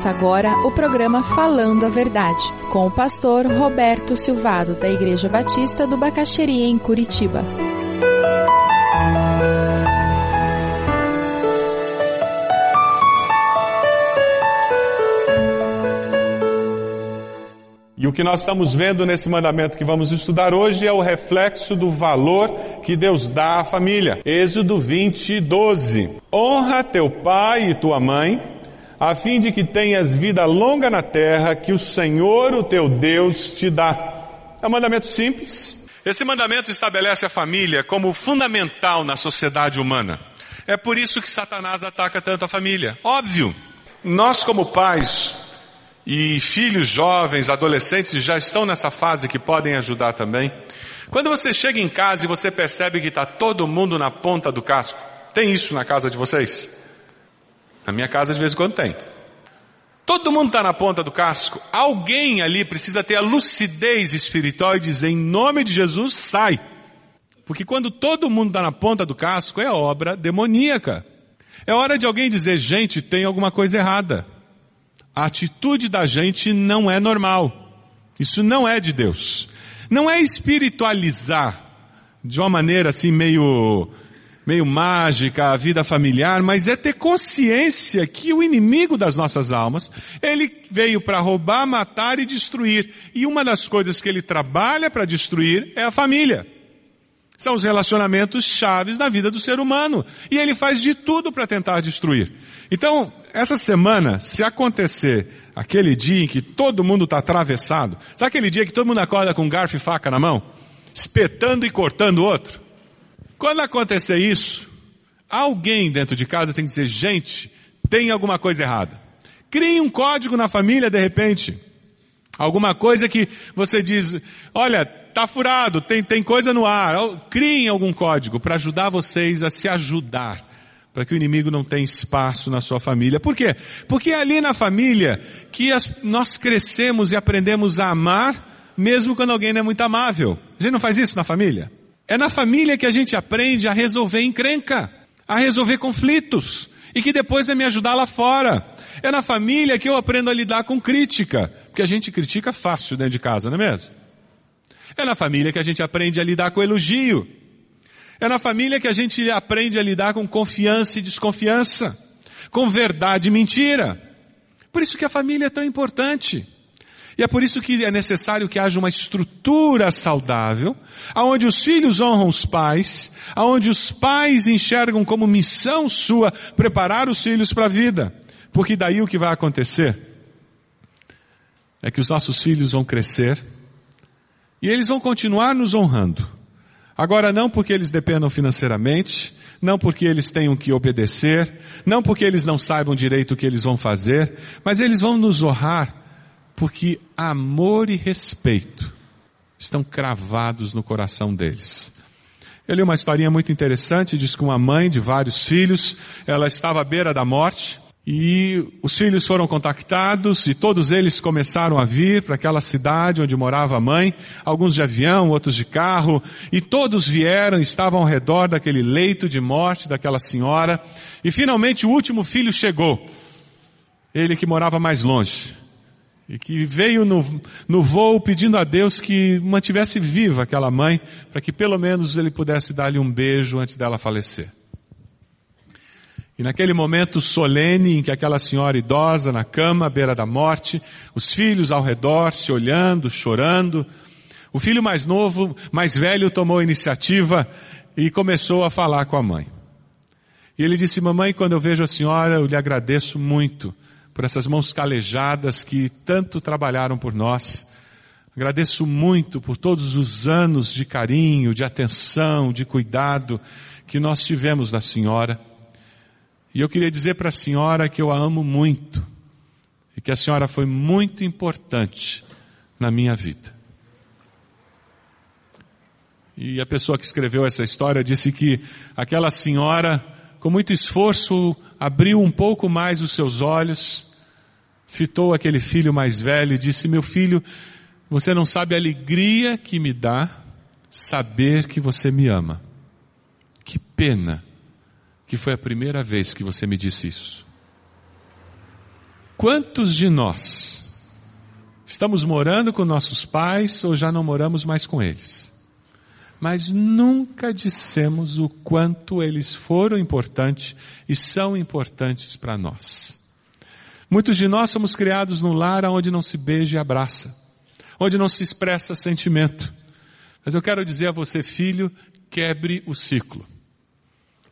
Começa agora o programa Falando a Verdade, com o pastor Roberto Silvado, da Igreja Batista do Bacaxeria, em Curitiba. E o que nós estamos vendo nesse mandamento que vamos estudar hoje é o reflexo do valor que Deus dá à família. Êxodo 20, 12. Honra teu pai e tua mãe, a fim de que tenhas vida longa na terra que o Senhor, o teu Deus, te dá. É um mandamento simples. Esse mandamento estabelece a família como fundamental na sociedade humana. É por isso que Satanás ataca tanto a família. Óbvio. Nós como pais e filhos jovens, adolescentes já estão nessa fase que podem ajudar também. Quando você chega em casa e você percebe que está todo mundo na ponta do casco, tem isso na casa de vocês? Na minha casa de vez em quando tem. Todo mundo está na ponta do casco. Alguém ali precisa ter a lucidez espiritual e dizer, em nome de Jesus, sai. Porque quando todo mundo está na ponta do casco, é obra demoníaca. É hora de alguém dizer, gente, tem alguma coisa errada. A atitude da gente não é normal. Isso não é de Deus. Não é espiritualizar de uma maneira assim meio meio mágica a vida familiar, mas é ter consciência que o inimigo das nossas almas, ele veio para roubar, matar e destruir. E uma das coisas que ele trabalha para destruir é a família. São os relacionamentos chaves na vida do ser humano. E ele faz de tudo para tentar destruir. Então, essa semana, se acontecer aquele dia em que todo mundo está atravessado, sabe aquele dia que todo mundo acorda com garfo e faca na mão? Espetando e cortando o outro? Quando acontecer isso, alguém dentro de casa tem que dizer, gente, tem alguma coisa errada. Crie um código na família de repente. Alguma coisa que você diz, olha, tá furado, tem, tem coisa no ar. Criem algum código para ajudar vocês a se ajudar para que o inimigo não tenha espaço na sua família. Por quê? Porque é ali na família que as, nós crescemos e aprendemos a amar, mesmo quando alguém não é muito amável. A gente não faz isso na família? É na família que a gente aprende a resolver encrenca, a resolver conflitos, e que depois é me ajudar lá fora. É na família que eu aprendo a lidar com crítica, porque a gente critica fácil dentro de casa, não é mesmo? É na família que a gente aprende a lidar com elogio. É na família que a gente aprende a lidar com confiança e desconfiança, com verdade e mentira. Por isso que a família é tão importante. E é por isso que é necessário que haja uma estrutura saudável, aonde os filhos honram os pais, aonde os pais enxergam como missão sua preparar os filhos para a vida. Porque daí o que vai acontecer é que os nossos filhos vão crescer e eles vão continuar nos honrando Agora, não porque eles dependam financeiramente, não porque eles tenham que obedecer, não porque eles não saibam direito o que eles vão fazer, mas eles vão nos honrar porque amor e respeito estão cravados no coração deles. Eu li uma historinha muito interessante, diz que uma mãe de vários filhos, ela estava à beira da morte, e os filhos foram contactados e todos eles começaram a vir para aquela cidade onde morava a mãe, alguns de avião, outros de carro, e todos vieram, estavam ao redor daquele leito de morte daquela senhora, e finalmente o último filho chegou, ele que morava mais longe, e que veio no, no voo pedindo a Deus que mantivesse viva aquela mãe, para que pelo menos ele pudesse dar-lhe um beijo antes dela falecer. E naquele momento solene em que aquela senhora idosa na cama, à beira da morte, os filhos ao redor se olhando, chorando, o filho mais novo, mais velho, tomou a iniciativa e começou a falar com a mãe. E ele disse, mamãe, quando eu vejo a senhora, eu lhe agradeço muito por essas mãos calejadas que tanto trabalharam por nós. Agradeço muito por todos os anos de carinho, de atenção, de cuidado que nós tivemos da senhora. E eu queria dizer para a senhora que eu a amo muito e que a senhora foi muito importante na minha vida. E a pessoa que escreveu essa história disse que aquela senhora, com muito esforço, abriu um pouco mais os seus olhos, fitou aquele filho mais velho e disse: Meu filho, você não sabe a alegria que me dá saber que você me ama. Que pena que foi a primeira vez que você me disse isso. Quantos de nós estamos morando com nossos pais ou já não moramos mais com eles? Mas nunca dissemos o quanto eles foram importantes e são importantes para nós. Muitos de nós somos criados num lar onde não se beija e abraça, onde não se expressa sentimento. Mas eu quero dizer a você, filho, quebre o ciclo.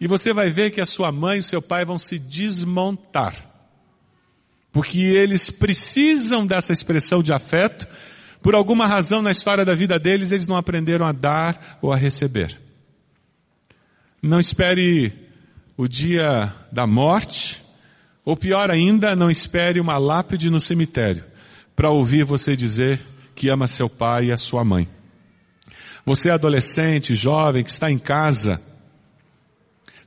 E você vai ver que a sua mãe e o seu pai vão se desmontar. Porque eles precisam dessa expressão de afeto, por alguma razão na história da vida deles eles não aprenderam a dar ou a receber. Não espere o dia da morte, ou pior ainda, não espere uma lápide no cemitério para ouvir você dizer que ama seu pai e a sua mãe. Você é adolescente, jovem, que está em casa,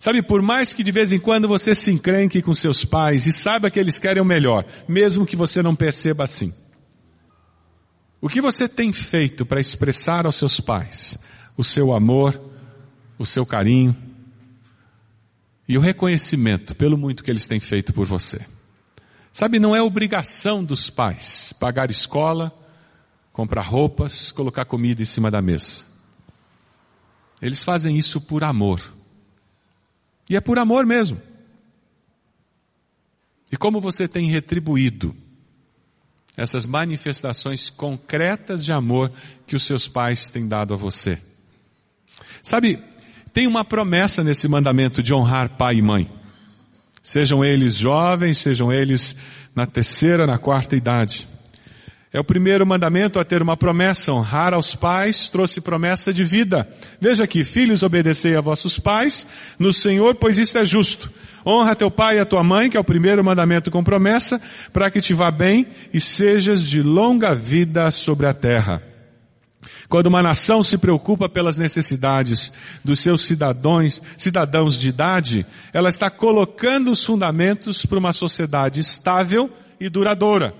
Sabe, por mais que de vez em quando você se encrenque com seus pais e saiba que eles querem o melhor, mesmo que você não perceba assim. O que você tem feito para expressar aos seus pais o seu amor, o seu carinho e o reconhecimento pelo muito que eles têm feito por você? Sabe, não é obrigação dos pais pagar escola, comprar roupas, colocar comida em cima da mesa. Eles fazem isso por amor e é por amor mesmo. E como você tem retribuído essas manifestações concretas de amor que os seus pais têm dado a você? Sabe, tem uma promessa nesse mandamento de honrar pai e mãe. Sejam eles jovens, sejam eles na terceira, na quarta idade. É o primeiro mandamento a ter uma promessa. Honrar aos pais trouxe promessa de vida. Veja aqui, filhos, obedecei a vossos pais no Senhor, pois isto é justo. Honra teu pai e a tua mãe, que é o primeiro mandamento com promessa, para que te vá bem e sejas de longa vida sobre a terra. Quando uma nação se preocupa pelas necessidades dos seus cidadãos, cidadãos de idade, ela está colocando os fundamentos para uma sociedade estável e duradoura.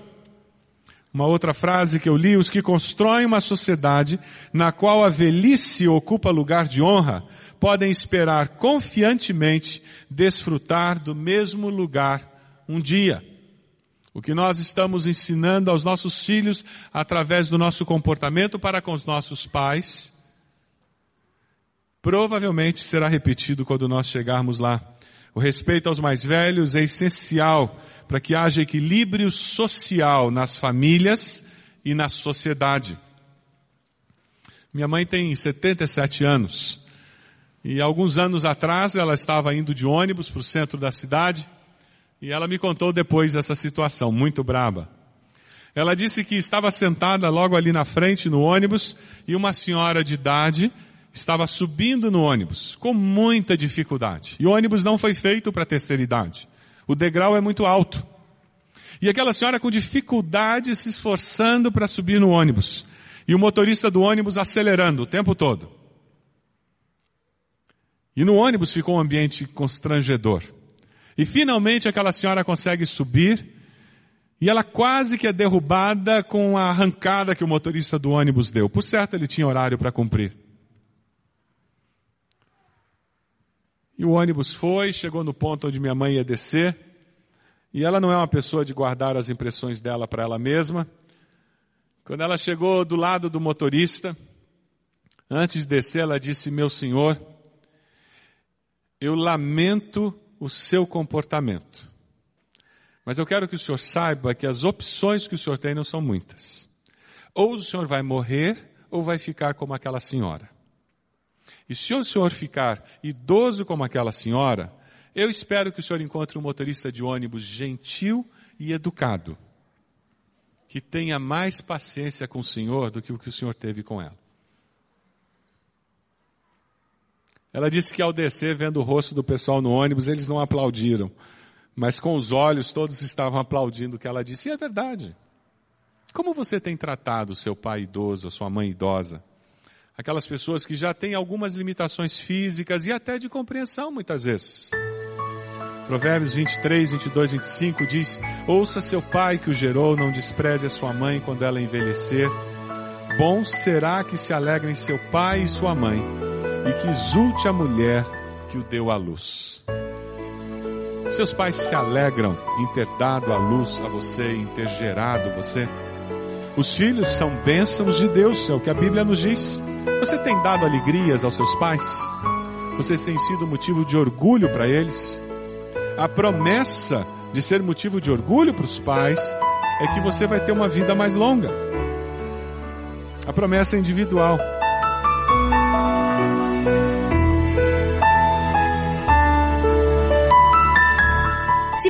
Uma outra frase que eu li, os que constroem uma sociedade na qual a velhice ocupa lugar de honra, podem esperar confiantemente desfrutar do mesmo lugar um dia. O que nós estamos ensinando aos nossos filhos através do nosso comportamento para com os nossos pais, provavelmente será repetido quando nós chegarmos lá. O respeito aos mais velhos é essencial para que haja equilíbrio social nas famílias e na sociedade. Minha mãe tem 77 anos. E alguns anos atrás ela estava indo de ônibus para o centro da cidade e ela me contou depois essa situação, muito braba. Ela disse que estava sentada logo ali na frente no ônibus e uma senhora de idade estava subindo no ônibus com muita dificuldade. E o ônibus não foi feito para terceira idade. O degrau é muito alto. E aquela senhora com dificuldade se esforçando para subir no ônibus. E o motorista do ônibus acelerando o tempo todo. E no ônibus ficou um ambiente constrangedor. E finalmente aquela senhora consegue subir e ela quase que é derrubada com a arrancada que o motorista do ônibus deu. Por certo, ele tinha horário para cumprir. E o ônibus foi, chegou no ponto onde minha mãe ia descer. E ela não é uma pessoa de guardar as impressões dela para ela mesma. Quando ela chegou do lado do motorista, antes de descer, ela disse: Meu senhor, eu lamento o seu comportamento. Mas eu quero que o senhor saiba que as opções que o senhor tem não são muitas. Ou o senhor vai morrer, ou vai ficar como aquela senhora. E se o senhor ficar idoso como aquela senhora, eu espero que o senhor encontre um motorista de ônibus gentil e educado, que tenha mais paciência com o senhor do que o que o senhor teve com ela. Ela disse que ao descer, vendo o rosto do pessoal no ônibus, eles não aplaudiram. Mas com os olhos todos estavam aplaudindo o que ela disse. E é verdade. Como você tem tratado seu pai idoso, sua mãe idosa? Aquelas pessoas que já têm algumas limitações físicas e até de compreensão muitas vezes. Provérbios 23, 22, 25 diz: Ouça seu pai que o gerou, não despreze a sua mãe quando ela envelhecer. Bom será que se alegrem seu pai e sua mãe, e que exulte a mulher que o deu à luz. Seus pais se alegram em ter dado a luz a você, em ter gerado você. Os filhos são bênçãos de Deus, é o que a Bíblia nos diz. Você tem dado alegrias aos seus pais? Você tem sido motivo de orgulho para eles? A promessa de ser motivo de orgulho para os pais é que você vai ter uma vida mais longa. A promessa é individual.